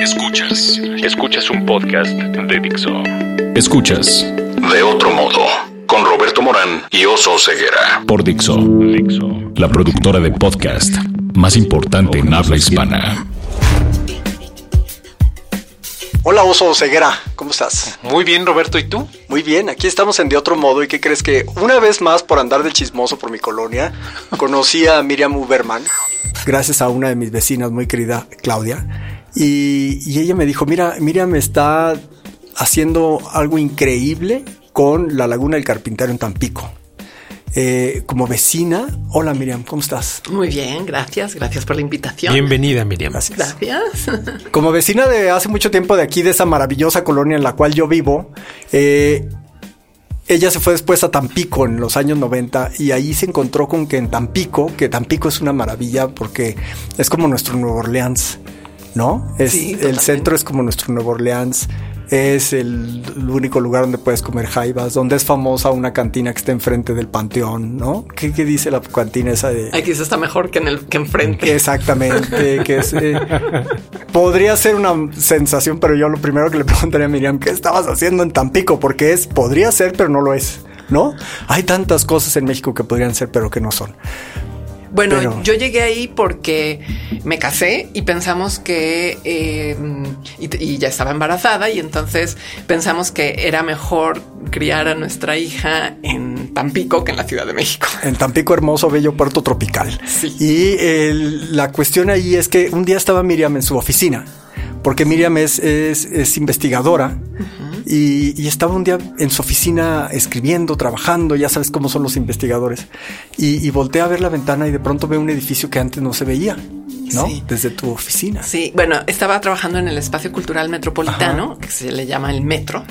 Escuchas. Escuchas un podcast de Dixo. Escuchas. De otro modo. Con Roberto Morán y Oso Ceguera. Por Dixo. Dixo. La productora de podcast más importante en habla hispana. Hola Oso Ceguera, ¿cómo estás? Muy bien, Roberto, ¿y tú? Muy bien, aquí estamos en De Otro Modo y ¿qué crees que una vez más por andar de chismoso por mi colonia, conocí a Miriam Uberman, gracias a una de mis vecinas muy querida, Claudia, y, y ella me dijo, mira, Miriam está haciendo algo increíble con la Laguna del Carpintero en Tampico. Eh, como vecina, hola Miriam, ¿cómo estás? Muy bien, gracias, gracias por la invitación. Bienvenida, Miriam. Gracias. Gracias. Como vecina de hace mucho tiempo de aquí, de esa maravillosa colonia en la cual yo vivo, eh, ella se fue después a Tampico en los años 90 y ahí se encontró con que en Tampico, que Tampico es una maravilla porque es como nuestro Nuevo Orleans, ¿no? Es, Sí, el totalmente. centro es como nuestro Nuevo Orleans. Es el, el único lugar donde puedes comer jaivas, donde es famosa una cantina que está enfrente del panteón, ¿no? ¿Qué, qué dice la cantina esa de...? Aquí se está mejor que en el que enfrente. Exactamente, que es, eh, podría ser una sensación, pero yo lo primero que le preguntaría a Miriam, ¿qué estabas haciendo en Tampico? Porque es, podría ser, pero no lo es, ¿no? Hay tantas cosas en México que podrían ser, pero que no son. Bueno, Pero- yo llegué ahí porque me casé y pensamos que eh, y, y ya estaba embarazada y entonces pensamos que era mejor criar a nuestra hija en Tampico que en la Ciudad de México. En Tampico, hermoso, bello puerto tropical. Sí. Y la cuestión ahí es que un día estaba Miriam en su oficina, porque Miriam es, es, es investigadora. Y, y estaba un día en su oficina escribiendo, trabajando, ya sabes cómo son los investigadores. Y, y voltea a ver la ventana y de pronto ve un edificio que antes no se veía, ¿no? Sí. Desde tu oficina. Sí, bueno, estaba trabajando en el espacio cultural metropolitano, que se le llama el metro.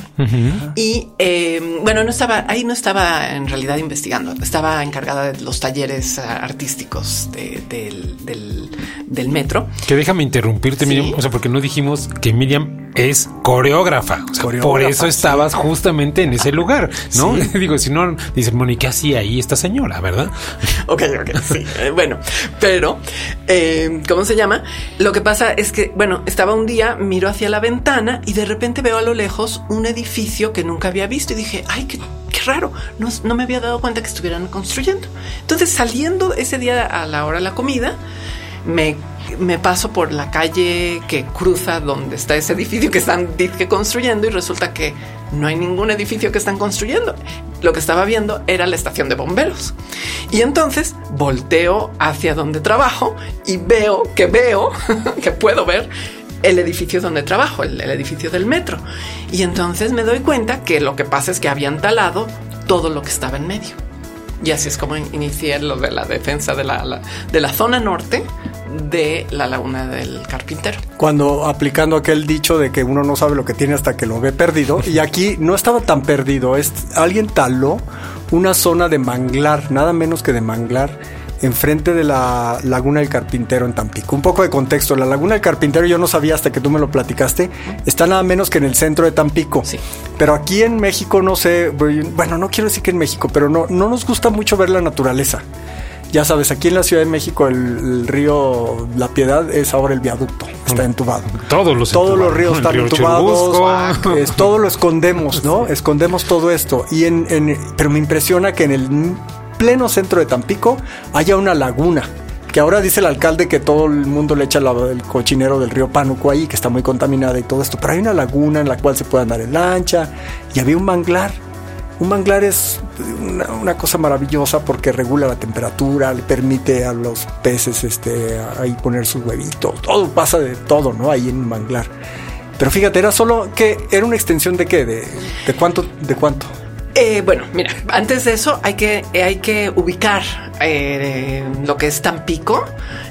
Y eh, bueno, no estaba, ahí no estaba en realidad investigando, estaba encargada de los talleres ah, artísticos de- del, del- del metro. Que déjame interrumpirte, Sí. Miriam, o sea, porque no dijimos que Miriam es coreógrafa. O sea, por eso sí. estabas justamente en ese lugar, ¿no? Digo, si no, dice, Moni, ¿qué hacía ahí esta señora, verdad? Ok, ok, sí. Eh, bueno, pero, eh, ¿cómo se llama? Lo que pasa es que, bueno, estaba un día, miro hacia la ventana y de repente veo a lo lejos un edificio que nunca había visto y dije, ay, qué, qué raro, no, no me había dado cuenta que estuvieran construyendo. Entonces, saliendo ese día a la hora de la comida, me, me paso por la calle que cruza donde está ese edificio que están dizque construyendo y resulta que no hay ningún edificio que están construyendo. Lo que estaba viendo era la estación de bomberos. Y entonces volteo hacia donde trabajo y veo que veo, que puedo ver el edificio donde trabajo, el, edificio del metro. Y entonces me doy cuenta que lo que pasa es que habían talado todo lo que estaba en medio. Y así es como inicié lo de la defensa de la- de la zona norte de la laguna del carpintero. Cuando aplicando aquel dicho de que uno no sabe lo que tiene hasta que lo ve perdido. Y aquí no estaba tan perdido. Es, alguien taló una zona de manglar, nada menos que de manglar, enfrente de la Laguna del Carpintero en Tampico. Un poco de contexto. La Laguna del Carpintero yo no sabía hasta que tú me lo platicaste. Está nada menos que en el centro de Tampico. Sí. Pero aquí en México no sé, bueno, no quiero decir que en México, pero no, no nos gusta mucho ver la naturaleza. Ya sabes, aquí en la Ciudad de México el, el río La Piedad es ahora el viaducto, está entubado. Todos los Todos los ríos están río entubados, es, todo lo escondemos, ¿no? Escondemos todo esto. Y en, en- pero me impresiona que en el pleno centro de Tampico haya una laguna. Que ahora dice el alcalde que todo el mundo le echa la- el cochinero del río Pánuco ahí, que está muy contaminada y todo esto. Pero hay una laguna en la cual se puede andar en lancha y había un manglar. Un manglar es una, una cosa maravillosa porque regula la temperatura, le permite a los peces este, ahí poner sus huevitos. Todo pasa de todo, ¿no? Ahí en un manglar. Pero fíjate, era solo que era una extensión de qué, de, de cuánto, de cuánto. Eh, bueno, mira, antes de eso hay que, eh, hay que ubicar eh, lo que es Tampico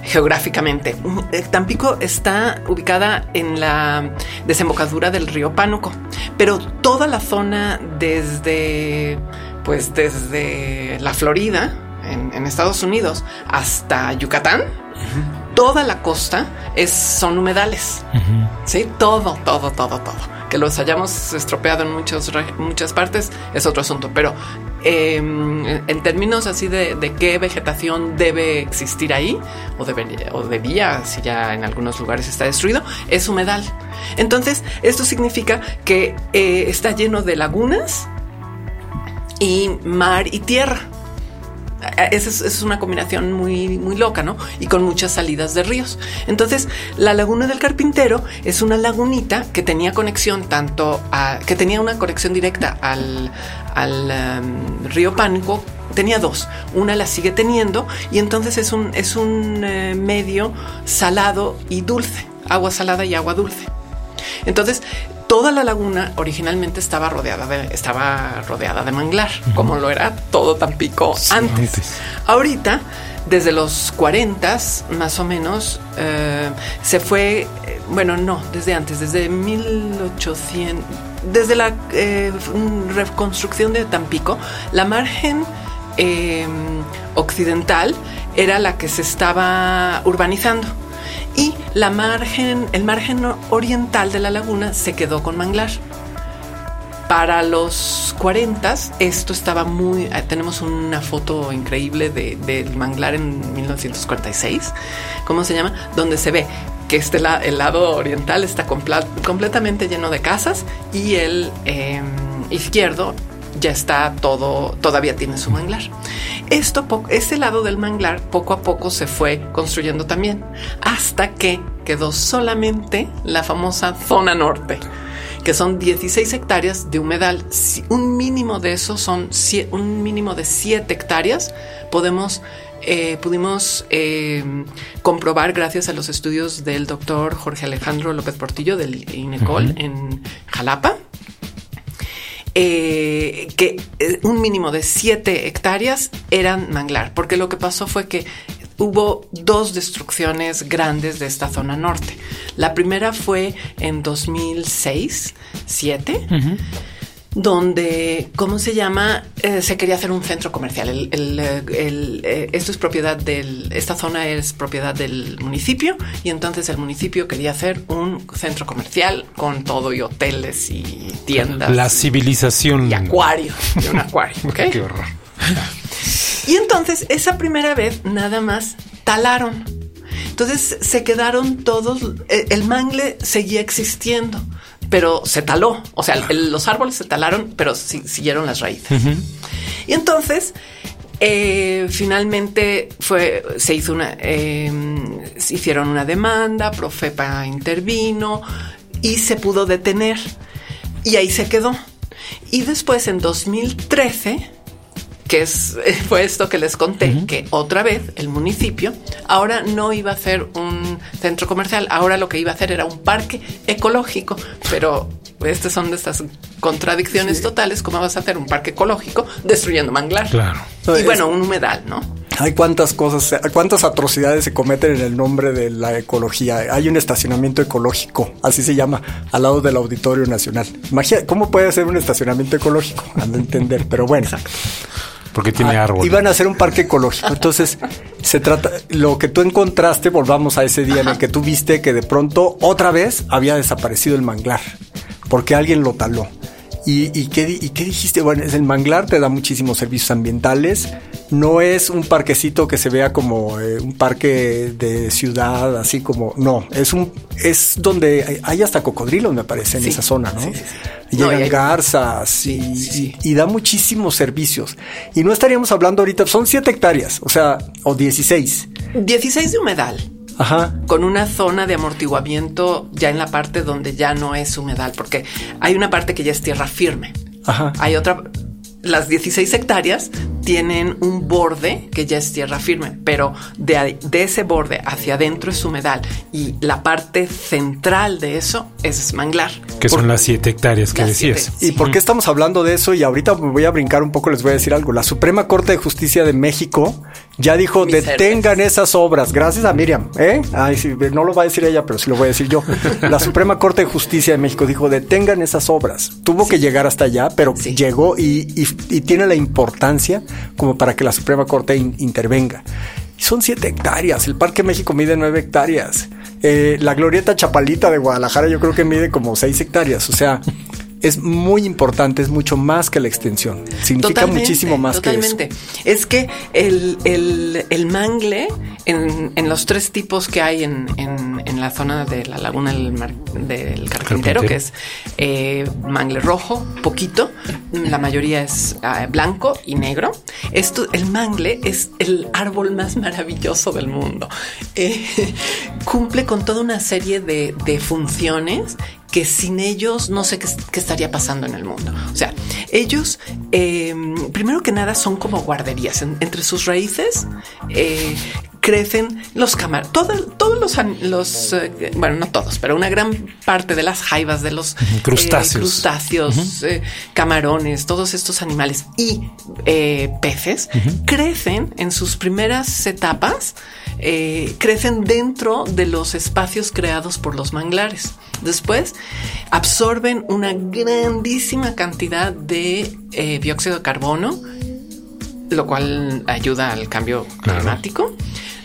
geográficamente. Eh, Tampico está ubicada en la desembocadura del río Pánuco, pero toda la zona desde, pues desde la Florida, en, en Estados Unidos, hasta Yucatán, toda la costa es, son humedales. Sí, todo, todo, todo, todo. Que los hayamos estropeado en muchos, muchas partes es otro asunto, pero em, en términos así de, qué vegetación debe existir ahí, o, debería, o debía, si ya en algunos lugares está destruido, es humedal. Entonces, esto significa que eh, está lleno de lagunas y mar y tierra. Esa es, una combinación muy, muy loca, ¿no? Y con muchas salidas de ríos. Entonces, la laguna del carpintero es una lagunita que tenía conexión tanto a, que tenía una conexión directa al, um, río Pánico tenía dos. Una la sigue teniendo y entonces es un, es un eh, medio salado y dulce, agua salada y agua dulce. Entonces, toda la laguna originalmente estaba rodeada de, estaba rodeada de manglar, como lo era todo Tampico antes. Ahorita, desde los 40 más o menos, eh, se fue, eh, bueno, no, desde antes, desde 1800, desde la eh, reconstrucción de Tampico, la margen occidental era la que se estaba urbanizando y la margen, el margen oriental de la laguna se quedó con manglar. Para los 40 esto estaba muy... Eh, tenemos una foto increíble del manglar en 1946, ¿cómo se llama? Donde se ve que este el lado oriental está completamente lleno de casas y el em, izquierdo ya está todo, todavía tiene su manglar. Esto, este lado del manglar poco a poco se fue construyendo también, hasta que quedó solamente la famosa zona norte que son 16 hectáreas de humedal. Un mínimo de eso son un mínimo de 7 hectáreas. Podemos, eh, pudimos eh, comprobar gracias a los estudios del doctor Jorge Alejandro López Portillo del INECOL en Jalapa eh, que eh, un mínimo de 7 hectáreas eran manglar, porque lo que pasó fue que hubo dos destrucciones grandes de esta zona norte. La primera fue en 2006, 7 donde, ¿cómo se llama? Eh, se quería hacer un centro comercial. El, eh, esto es propiedad del, esta zona es propiedad del municipio y entonces el municipio quería hacer un centro comercial con todo y hoteles y tiendas. La civilización. Y acuario, y un acuario. Qué horror. Y entonces esa primera vez nada más talaron. Entonces se quedaron todos, eh, el mangle seguía existiendo pero se taló. O sea, los árboles se talaron, pero siguieron las raíces. Y entonces, eh, finalmente fue, se hizo una, em, hicieron una demanda, Profepa intervino y se pudo detener. Y ahí se quedó. Y después, en 2013, que es, fue esto que les conté, que otra vez el municipio ahora no iba a hacer un centro comercial, ahora lo que iba a hacer era un parque ecológico, pero estas son de estas contradicciones totales, ¿cómo vas a hacer un parque ecológico destruyendo manglar? Claro. Y bueno, un humedal, ¿no? Hay cuántas cosas, cuántas atrocidades se cometen en el nombre de la ecología. Hay un estacionamiento ecológico, así se llama, al lado del Auditorio Nacional. Imagina, ¿cómo puede ser un estacionamiento ecológico? Han entender, pero bueno. Porque tiene ah, árboles. Iban a hacer un parque ecológico. Entonces, se trata, lo que tú encontraste, volvamos a ese día en el que tú viste que de pronto otra vez había desaparecido el manglar, porque alguien lo taló. ¿Y, qué, ¿Y, qué, dijiste? Bueno, es el manglar te da muchísimos servicios ambientales. No es un parquecito que se vea como eh, un parque de ciudad, así como. No, es un es donde hay hasta cocodrilos, me parece, en esa zona, ¿no? Llegan garzas y, y, da muchísimos servicios. Y no estaríamos hablando ahorita, son 7 hectáreas, o sea, o 16. 16 de humedal. Ajá. con una zona de amortiguamiento ya en la parte donde ya no es humedal, porque hay una parte que ya es tierra firme. Ajá. Hay otra, las 16 hectáreas tienen un borde que ya es tierra firme, pero de, ese borde hacia adentro es humedal y la parte central de eso es manglar. Que son las 7 hectáreas que decías. ¿Y por qué estamos hablando de eso? Y ahorita me voy a brincar un poco, les voy a decir algo. La Suprema Corte de Justicia de México ya dijo, detengan esas obras. Gracias a Miriam. ¿eh? Ay, sí, no lo va a decir ella, pero sí lo voy a decir yo. La Suprema Corte de Justicia de México dijo, detengan esas obras. Tuvo que llegar hasta allá, pero llegó y, tiene la importancia como para que la Suprema Corte intervenga. Son siete hectáreas. El Parque México mide nueve hectáreas. Eh, la Glorieta Chapalita de Guadalajara yo creo que mide como seis hectáreas. O sea, es muy importante, es mucho más que la extensión. Significa muchísimo más que eso. Es que el, el, mangle, en, en, los tres tipos que hay en, en, la zona de la laguna del, del carpintero, que es eh, mangle rojo, poquito, la mayoría es ah, blanco y negro. Esto, el mangle es el árbol más maravilloso del mundo. Eh, cumple con toda una serie de, de funciones que sin ellos no sé qué, estaría pasando en el mundo. O sea, ellos, em, primero que nada, son como guarderías. entre sus raíces eh, crecen los camarones. todos los, los eh, bueno, no todos, pero una gran parte de las jaivas, de los crustáceos, eh, crustáceos camarones, todos estos animales y peces, crecen en sus primeras etapas, crecen dentro de los espacios creados por los manglares. Después absorben una grandísima cantidad de eh, dióxido de carbono, lo cual ayuda al cambio climático.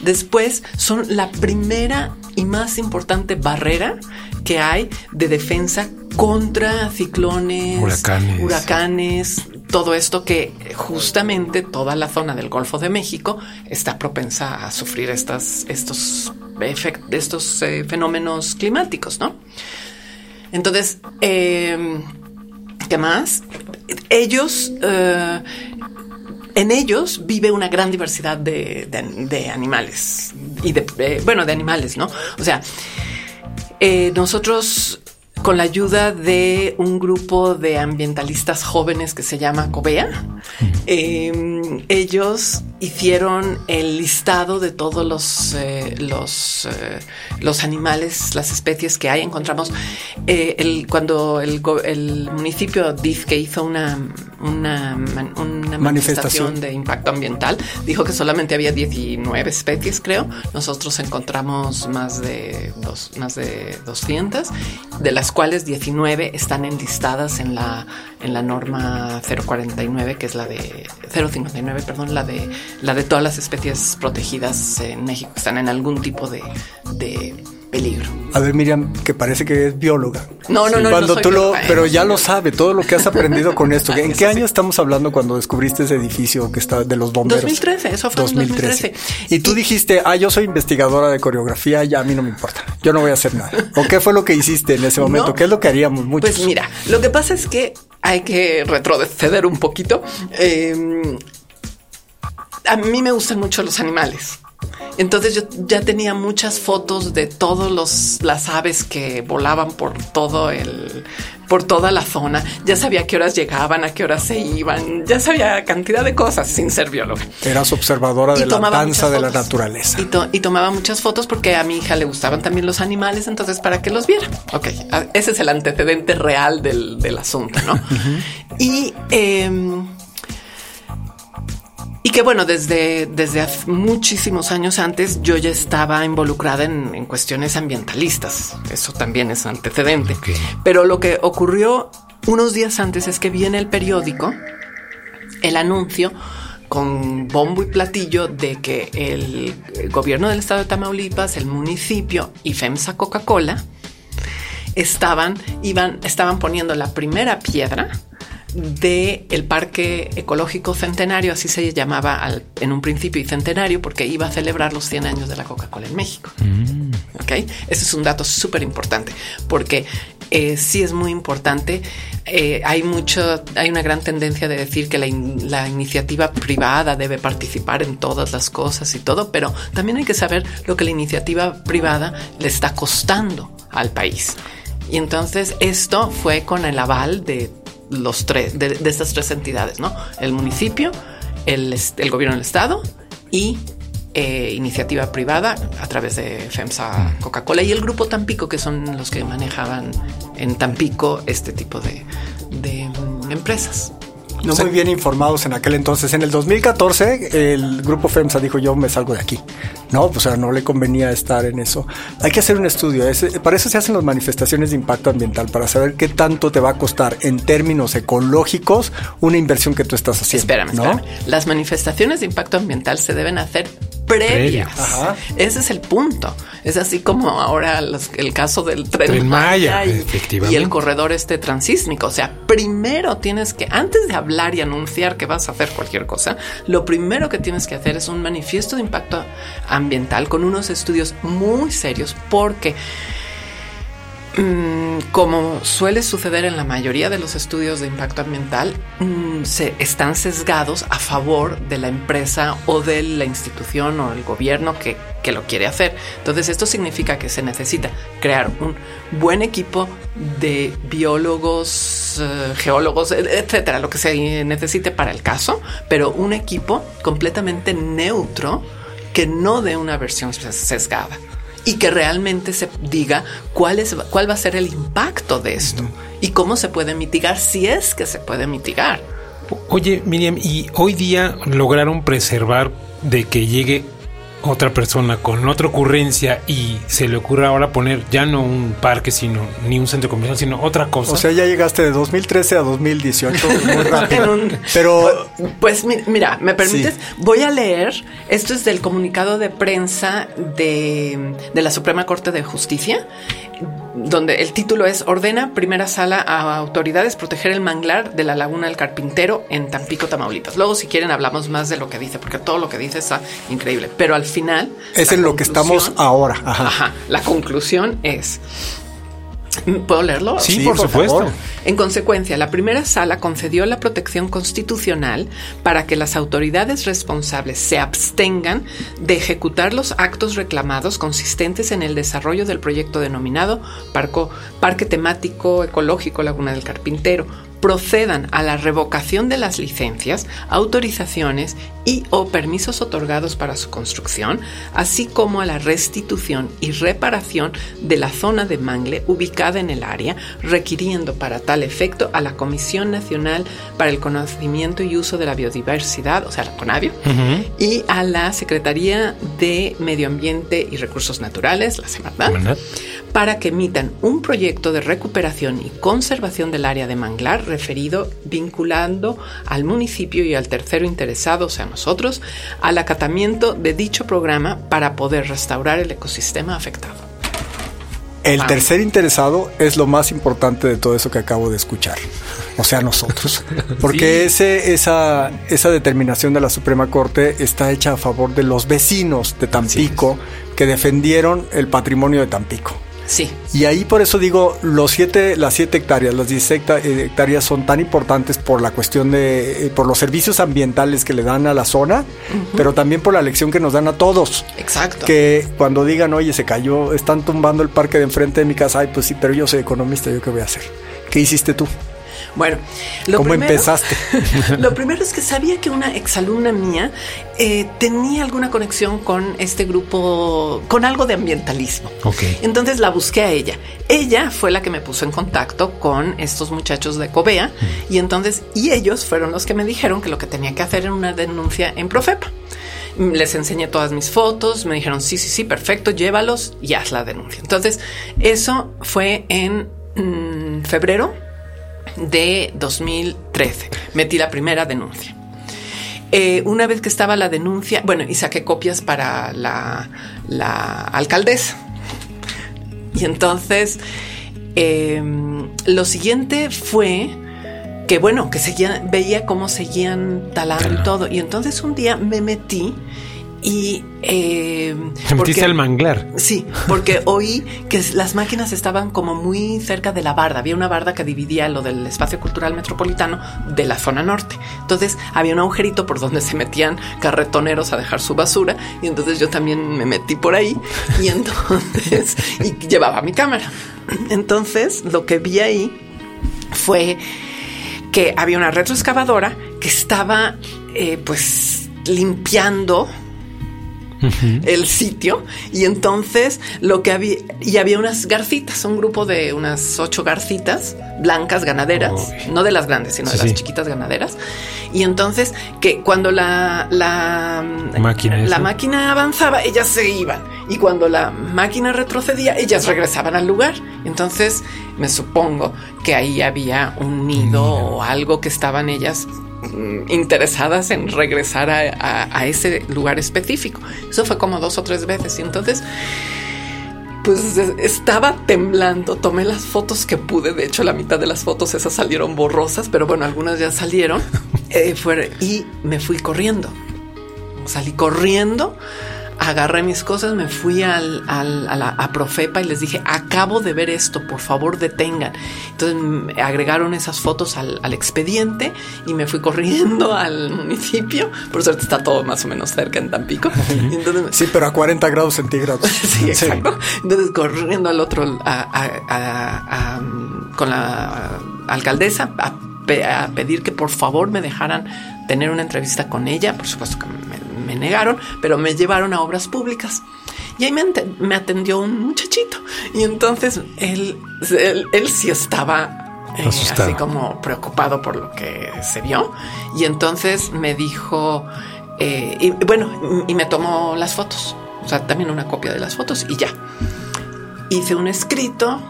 Después son la primera y más importante barrera que hay de defensa contra ciclones, huracanes, todo esto que justamente toda la zona del Golfo de México está propensa a sufrir estos, estos eh, fenómenos climáticos, ¿no? Entonces, em, ¿qué más? Ellos, eh, en ellos vive una gran diversidad de, animales y de, eh, bueno, de animales, ¿no? O sea, nosotros con la ayuda de un grupo de ambientalistas jóvenes que se llama COBEA. Em, ellos hicieron el listado de todos los, eh, los, eh, los animales, las especies que hay. Encontramos eh, el, cuando el, el, municipio dice que hizo una, una, manifestación. de impacto ambiental, dijo que solamente había 19 especies, creo. Nosotros encontramos más de, dos, más de 200, de las cuales 19 están enlistadas en la, en la norma 049, que es la de 059, perdón, la de la de todas las especies protegidas en México. Están en algún tipo de, peligro. A ver, Miriam, que parece que es bióloga. No, no, no. Cuando tú lo, pero ya lo sabe, todo lo que has aprendido con esto. ¿En qué año estamos hablando cuando descubriste ese edificio que está de los bomberos? 2013, eso fue 2013. 2013. Y tú dijiste, ah, yo soy investigadora de coreografía, ya a mí no me importa, yo no voy a hacer nada. ¿O qué fue lo que hiciste en ese momento? ¿Qué es lo que haríamos muchos? Pues mira, lo que pasa es que hay que retroceder un poquito. Eh, a mí me gustan mucho los animales. Entonces yo ya tenía muchas fotos de todas las aves que volaban por todo el, por toda la zona. Ya sabía a qué horas llegaban, a qué horas se iban. Ya sabía cantidad de cosas sin ser bióloga. Eras observadora de la danza de la naturaleza. Y, tomaba muchas fotos porque a mi hija le gustaban también los animales, entonces para que los viera. Ok, ese es el antecedente real del, asunto, ¿no? Y em, y que bueno, desde, desde muchísimos años antes yo ya estaba involucrada en, cuestiones ambientalistas. Eso también es antecedente. Pero lo que ocurrió unos días antes es que viene el periódico el anuncio con bombo y platillo de que el gobierno del estado de Tamaulipas, el municipio y FEMSA Coca-Cola estaban, iban, estaban poniendo la primera piedra de el Parque Ecológico Centenario, así se llamaba en un principio y centenario porque iba a celebrar los 100 años de la Coca-Cola en México. Mm. ¿Ok? Ese es un dato súper importante porque eh, sí es muy importante. Eh, hay mucho, hay una gran tendencia de decir que la, la, iniciativa privada debe participar en todas las cosas y todo, pero también hay que saber lo que la iniciativa privada le está costando al país. Y entonces esto fue con el aval de los tres, de, estas tres entidades, ¿no? El municipio, el, el gobierno del estado y eh, iniciativa privada a través de FEMSA Coca-Cola y el grupo Tampico, que son los que manejaban en Tampico este tipo de, de mm, empresas no muy bien informados en aquel entonces. En el 2014, el grupo FEMSA dijo: Yo me salgo de aquí. No, o sea, no le convenía estar en eso. Hay que hacer un estudio. para eso se hacen las manifestaciones de impacto ambiental, para saber qué tanto te va a costar en términos ecológicos una inversión que tú estás haciendo. Espérame, espérame. Las manifestaciones de impacto ambiental se deben hacer previas. Ese es el punto. Es así como ahora el caso del tren, Maya, y, y, el corredor este transísmico. O sea, primero tienes que, antes de hablar y anunciar que vas a hacer cualquier cosa, lo primero que tienes que hacer es un manifiesto de impacto ambiental con unos estudios muy serios porque como suele suceder en la mayoría de los estudios de impacto ambiental, mm, se están sesgados a favor de la empresa o de la institución o el gobierno que, lo quiere hacer. Entonces esto significa que se necesita crear un buen equipo de biólogos, eh, geólogos, etcétera, lo que se necesite para el caso, pero un equipo completamente neutro que no dé una versión sesgada y que realmente se diga cuál, es, cuál va a ser el impacto de esto y cómo se puede mitigar si es que se puede mitigar. Oye, Miriam, ¿y hoy día lograron preservar de que llegue otra persona con otra ocurrencia y se le ocurre ahora poner ya no un parque, sino ni un centro comercial, sino otra cosa. O sea, ya llegaste de 2013 a 2018 muy rápido. Pero pues mira, me permites, voy a leer, esto es del comunicado de prensa de, de la Suprema Corte de Justicia donde el título es Ordena primera sala a autoridades proteger el manglar de la laguna del Carpintero en Tampico, Tamaulipas. Luego, si quieren, hablamos más de lo que dice, porque todo lo que dice está increíble. Pero al final. Es en lo que estamos ahora. Ajá. La conclusión es ¿Puedo leerlo? Sí, por, supuesto. En consecuencia, la primera sala concedió la protección constitucional para que las autoridades responsables se abstengan de ejecutar los actos reclamados consistentes en el desarrollo del proyecto denominado Parque Temático Ecológico Laguna del Carpintero, procedan a la revocación de las licencias, autorizaciones y o permisos otorgados para su construcción, así como a la restitución y reparación de la zona de mangle ubicada en el área, requiriendo para tal efecto a la Comisión Nacional para el Conocimiento y Uso de la Biodiversidad, o sea, la CONAVIO, y a la Secretaría de Medio Ambiente y Recursos Naturales, la Semarnat, para que emitan un proyecto de recuperación y conservación del área de manglar referido vinculando al municipio y al tercero interesado, o sea, nosotros, al acatamiento de dicho programa para poder restaurar el ecosistema afectado. El tercer interesado es lo más importante de todo eso que acabo de escuchar. O sea, nosotros. Porque ese, esa, esa determinación de la Suprema Corte está hecha a favor de los vecinos de Tampico que defendieron el patrimonio de Tampico. Sí. Y ahí por eso digo, los siete, las siete hectáreas, las 16 hectáreas son tan importantes por la cuestión de, eh, por los servicios ambientales que le dan a la zona, pero también por la lección que nos dan a todos. Exacto. Que cuando digan, oye, se cayó, están tumbando el parque de enfrente de mi casa, ay, pues sí, pero yo soy economista, ¿yo qué voy a hacer? ¿Qué hiciste tú? Bueno, lo ¿cómo empezaste? lo primero es que sabía que una exalumna mía eh, tenía alguna conexión con este grupo, con algo de ambientalismo. Entonces la busqué a ella. Ella fue la que me puso en contacto con estos muchachos de Covea mm. y entonces, y ellos fueron los que me dijeron que lo que tenía que hacer era una denuncia en Profepa les enseñé todas mis fotos, me dijeron, sí, sí, sí, perfecto, llévalos y haz la denuncia. Entonces, eso fue en mm, febrero de 2013. Metí la primera denuncia. Eh, una vez que estaba la denuncia, bueno, y saqué copias para la, alcaldesa. Y entonces, em, lo siguiente fue que, bueno, que veía cómo seguían talando y todo. Y entonces un día me metí y eh, metiste al manglar. Sí, porque oí que las máquinas estaban como muy cerca de la barda. Había una barda que dividía lo del espacio cultural metropolitano de la zona norte. Entonces había un agujerito por donde se metían carretoneros a dejar su basura. Y entonces yo también me metí por ahí. Y entonces y llevaba mi cámara. Entonces lo que vi ahí fue que había una retroexcavadora que estaba eh, pues limpiando el sitio. Y entonces lo que había y había unas garcitas, un grupo de unas ocho garcitas blancas ganaderas, no de las grandes, sino de las chiquitas ganaderas. Y entonces que cuando la la máquina, la máquina avanzaba, ellas se iban. Y cuando la máquina retrocedía, ellas regresaban al lugar. Entonces me supongo que ahí había un nido. o algo que estaban ellas interesadas en regresar a, ese lugar específico. Eso fue como dos o tres veces. Y entonces, pues estaba temblando. Tomé las fotos que pude. De hecho, la mitad de las fotos esas salieron borrosas, pero bueno, algunas ya salieron. Eh, y me fui corriendo. Salí corriendo agarré mis cosas, me fui al, al, a, la, a Profepa y les dije, acabo de ver esto, por favor detengan. Entonces agregaron esas fotos al, al, expediente y me fui corriendo al municipio. Por suerte está todo más o menos cerca en Tampico. Entonces, sí, pero a 40 grados centígrados. sí, exacto. Entonces corriendo al otro, a, con la alcaldesa a, a pedir que por favor me dejaran tener una entrevista con ella. Por supuesto que me me negaron, pero me llevaron a obras públicas. Y ahí me, atendió un muchachito. Y entonces él, él, sí estaba eh, así como preocupado por lo que se vio. Y entonces me dijo, eh, y bueno, y me tomó las fotos. O sea, también una copia de las fotos y ya. Hice un escrito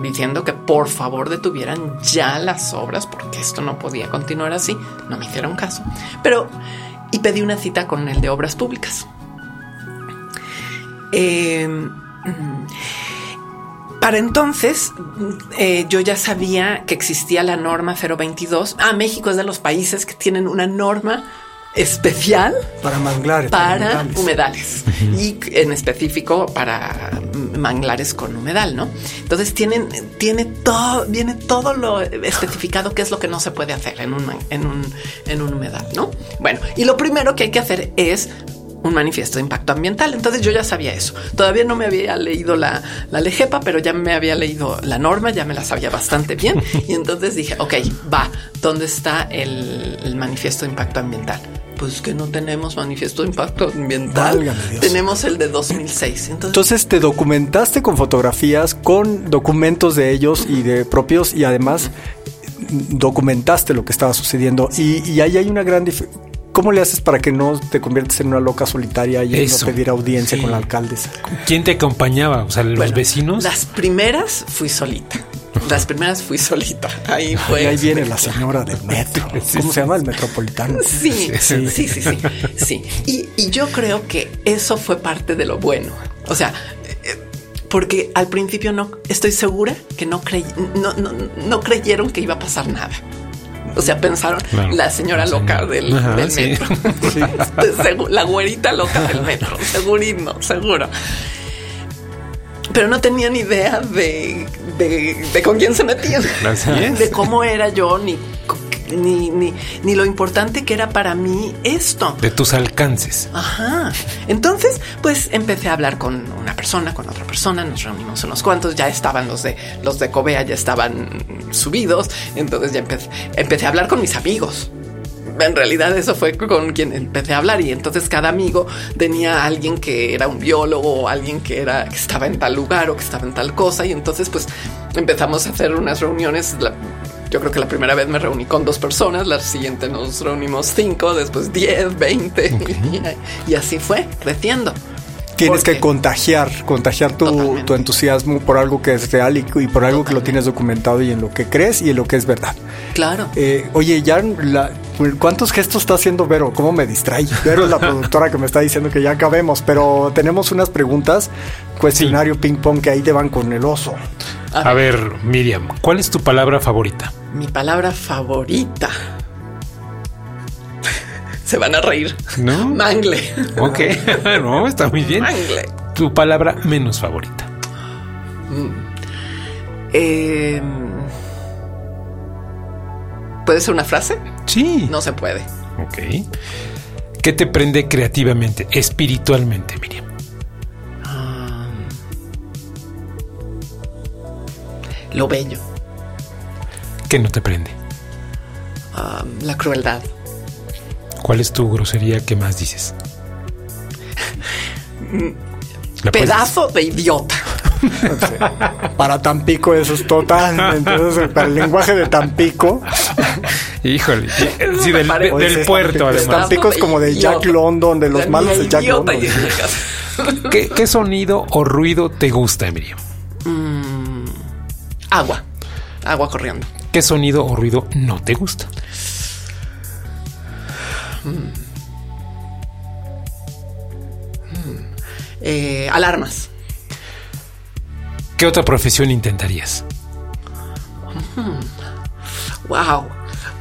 diciendo que por favor detuvieran ya las obras porque esto no podía continuar así. No me hicieron caso. Pero y pedí una cita con el de Obras Públicas. Em, para entonces, eh, yo ya sabía que existía la norma 022. Ah, México es de los países que tienen una norma especial para manglares, para, humedales, y en específico para manglares con humedal, ¿no? Entonces tienen, tiene todo, viene todo lo especificado qué es lo que no se puede hacer en un, en un, en un humedal, ¿no? Bueno, y lo primero que hay que hacer es un manifiesto de impacto ambiental. Entonces yo ya sabía eso. Todavía no me había leído la, la lejepa, pero ya me había leído la norma, ya me la sabía bastante bien. Y entonces dije, ok, va, ¿dónde está el, el manifiesto de impacto ambiental? Pues que no tenemos manifiesto de impacto ambiental. Tenemos el de 2006. Entonces, te documentaste con fotografías, con documentos de ellos y de propios y además documentaste lo que estaba sucediendo y, ahí hay una gran diferencia. ¿Cómo le haces para que no te conviertas en una loca solitaria y no pedir audiencia con la alcaldesa? ¿Quién te acompañaba? O sea, los vecinos. Las primeras fui solita. Las primeras fui solita. Ahí fue. ahí viene la señora del metro. ¿Cómo se llama? El metropolitano. Sí, sí, sí, sí. sí, Y, yo creo que eso fue parte de lo bueno. O sea, eh, porque al principio no estoy segura que no, no, creyeron que iba a pasar nada. O sea, pensaron la señora loca del, metro. la güerita loca del metro. Segurísimo, seguro pero no tenían idea de, de, con quién se metían, de cómo era yo, ni, ni, ni, ni, lo importante que era para mí esto. De tus alcances. Ajá. Entonces, pues empecé a hablar con una persona, con otra persona, nos reunimos unos cuantos, ya estaban los de los de Covea, ya estaban subidos, entonces ya empecé, empecé a hablar con mis amigos en realidad eso fue con quien empecé a hablar y entonces cada amigo tenía a alguien que era un biólogo o alguien que era que estaba en tal lugar o que estaba en tal cosa y entonces pues empezamos a hacer unas reuniones. yo creo que la primera vez me reuní con dos personas, la siguiente nos reunimos cinco, después diez, veinte y así fue creciendo. Tienes que contagiar, contagiar tu, tu, entusiasmo por algo que es real y, por algo que lo tienes documentado y en lo que crees y en lo que es verdad. Claro. Eh, oye, ya ¿cuántos gestos está haciendo Vero? ¿Cómo me distrae? Vero es la productora que me está diciendo que ya acabemos, pero tenemos unas preguntas, cuestionario ping pong que ahí te van con el oso. A ver, Miriam, ¿cuál es tu palabra favorita? Mi palabra favorita se van a reír. No. Mangle. Ok. no, está muy bien. Mangle. Tu palabra menos favorita. Mm. Em, ¿Puede ser una frase? Sí. No se puede. Ok. ¿Qué te prende creativamente, espiritualmente, Miriam? Ah. lo bello. ¿Qué no te prende? Ah, la crueldad. ¿Cuál es tu grosería que más dices? Pedazo de idiota. Para Tampico eso es total. Entonces, para el lenguaje de Tampico. Híjole. Sí, del, puerto, además. Tampico es como de Jack London, de los malos de Jack London. ¿Qué, sonido o ruido te gusta, Emilio? Mm, agua. Agua corriendo. ¿Qué sonido o ruido no te gusta? Hmm. Eh, alarmas. ¿Qué otra profesión intentarías? Wow.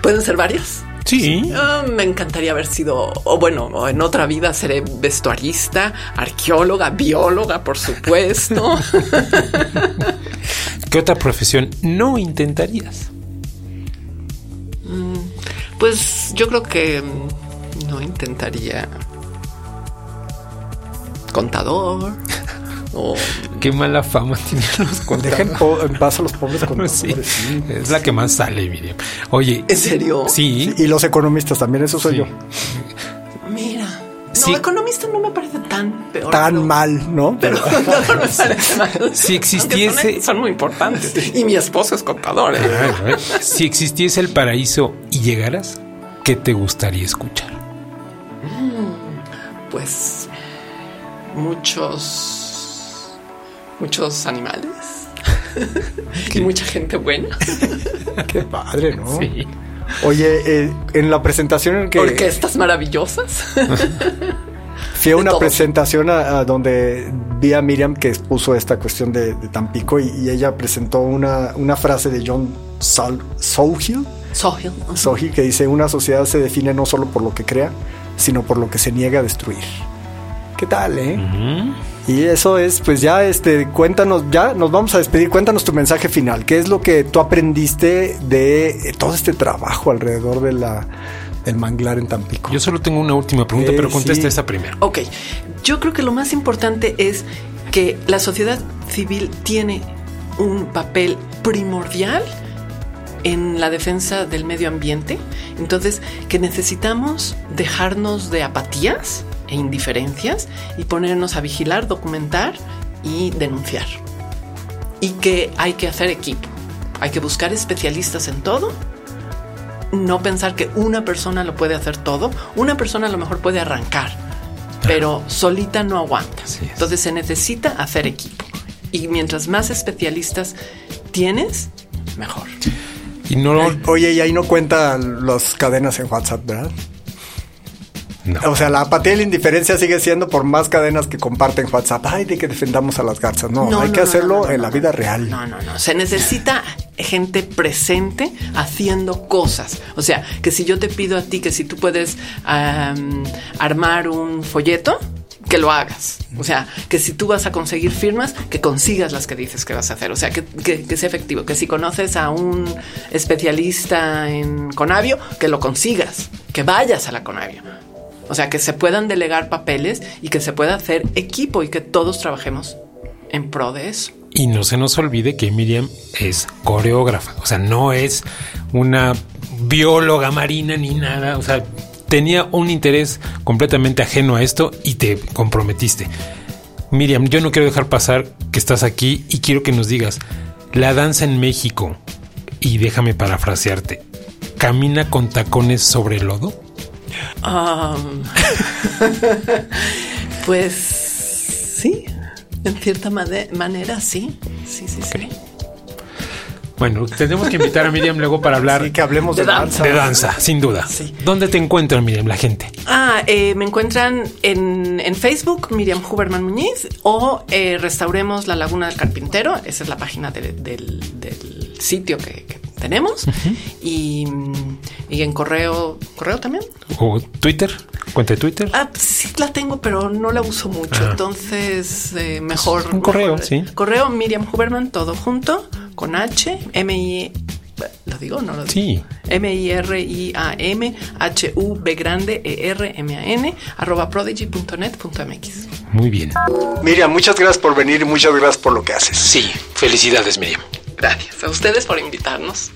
¿Pueden ser varias? Sí. Ah, me encantaría haber sido, o bueno, en otra vida seré vestuarista, arqueóloga, bióloga, por supuesto. ¿Qué otra profesión no intentarías? Mm, pues yo creo que mm, no intentaría contador. O... Qué mala fama tienen los contadores. Dejen en paz a los pobres contadores. Es la que más sale, Miriam. Oye. ¿En serio? Sí. Y los economistas también, eso soy yo. Mira. No, economista no me parece tan peor. Tan mal, ¿no? Pero no, me parece mal. Si existiese. Son, muy importantes. Y mi esposo es contador. ¿eh? Si existiese el paraíso y llegaras, ¿qué te gustaría escuchar? Pues muchos, muchos animales y mucha gente buena. Qué padre, ¿no? Sí. Oye, eh, en la presentación en que... Orquestas maravillosas. Fui a una presentación a, donde vi a Miriam que expuso esta cuestión de, Tampico y, ella presentó una, una frase de John Sohill. Sohill. Sohill que dice, una sociedad se define no solo por lo que crea, sino por lo que se niega a destruir. ¿Qué tal, eh? Y eso es, pues ya, este, cuéntanos, ya nos vamos a despedir. Cuéntanos tu mensaje final. ¿Qué es lo que tú aprendiste de todo este trabajo alrededor de la, del manglar en Tampico? Yo solo tengo una última pregunta, pero contesta esta primero. Ok, yo creo que lo más importante es que la sociedad civil tiene un papel primordial en la defensa del medio ambiente. Entonces, que necesitamos dejarnos de apatías e indiferencias y ponernos a vigilar, documentar y denunciar. Y que hay que hacer equipo. Hay que buscar especialistas en todo. No pensar que una persona lo puede hacer todo. Una persona a lo mejor puede arrancar, pero solita no aguanta. Entonces se necesita hacer equipo. Y mientras más especialistas tienes, mejor. Y no, Oye, y ahí no cuenta las cadenas en WhatsApp, ¿verdad? O sea, la apatía y la indiferencia sigue siendo por más cadenas que comparten WhatsApp. Ay, de que defendamos a las garzas. No, hay que hacerlo en la vida real. No, no, no. Se necesita gente presente haciendo cosas. O sea, que si yo te pido a ti que si tú puedes armar un folleto, que lo hagas. O sea, que si tú vas a conseguir firmas, que consigas las que dices que vas a hacer. O sea, que, que, sea efectivo. Que si conoces a un especialista en Conavio, que lo consigas. Que vayas a la Conavio. O sea, que se puedan delegar papeles y que se pueda hacer equipo y que todos trabajemos en pro de eso. Y no se nos olvide que Miriam es coreógrafa, o sea, no es una bióloga marina ni nada, o sea, tenía un interés completamente ajeno a esto y te comprometiste. Miriam, yo no quiero dejar pasar que estás aquí y quiero que nos digas, la danza en México, y déjame parafrasearte, ¿camina con tacones sobre el lodo? pues sí, en cierta manera sí. Sí, sí, sí. Bueno, tenemos que invitar a Miriam luego para hablar. que hablemos de, danza. De danza, sin duda. ¿Dónde te encuentran, Miriam, la gente? Ah, eh, me encuentran en, Facebook, Miriam Huberman Muñiz, o eh, Restauremos la Laguna del Carpintero. Esa es la página del, sitio que, tenemos. y, en correo, correo también. ¿O Twitter? ¿Cuenta de Twitter? Ah, sí la tengo, pero no la uso mucho. Ah. Entonces, eh, mejor. Un correo, sí. Correo Miriam Huberman, todo junto con H, M I ¿Lo digo no lo digo? Sí. M-I-R-I-A-M H-U-B grande E-R-M-A-N arroba prodigy.net.mx. Muy bien. Miriam, muchas gracias por venir y muchas gracias por lo que haces. Sí, felicidades, Miriam. Gracias a ustedes por invitarnos.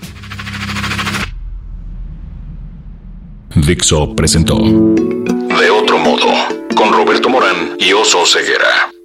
Dixo presentó De otro modo con Roberto Morán y Oso Ceguera.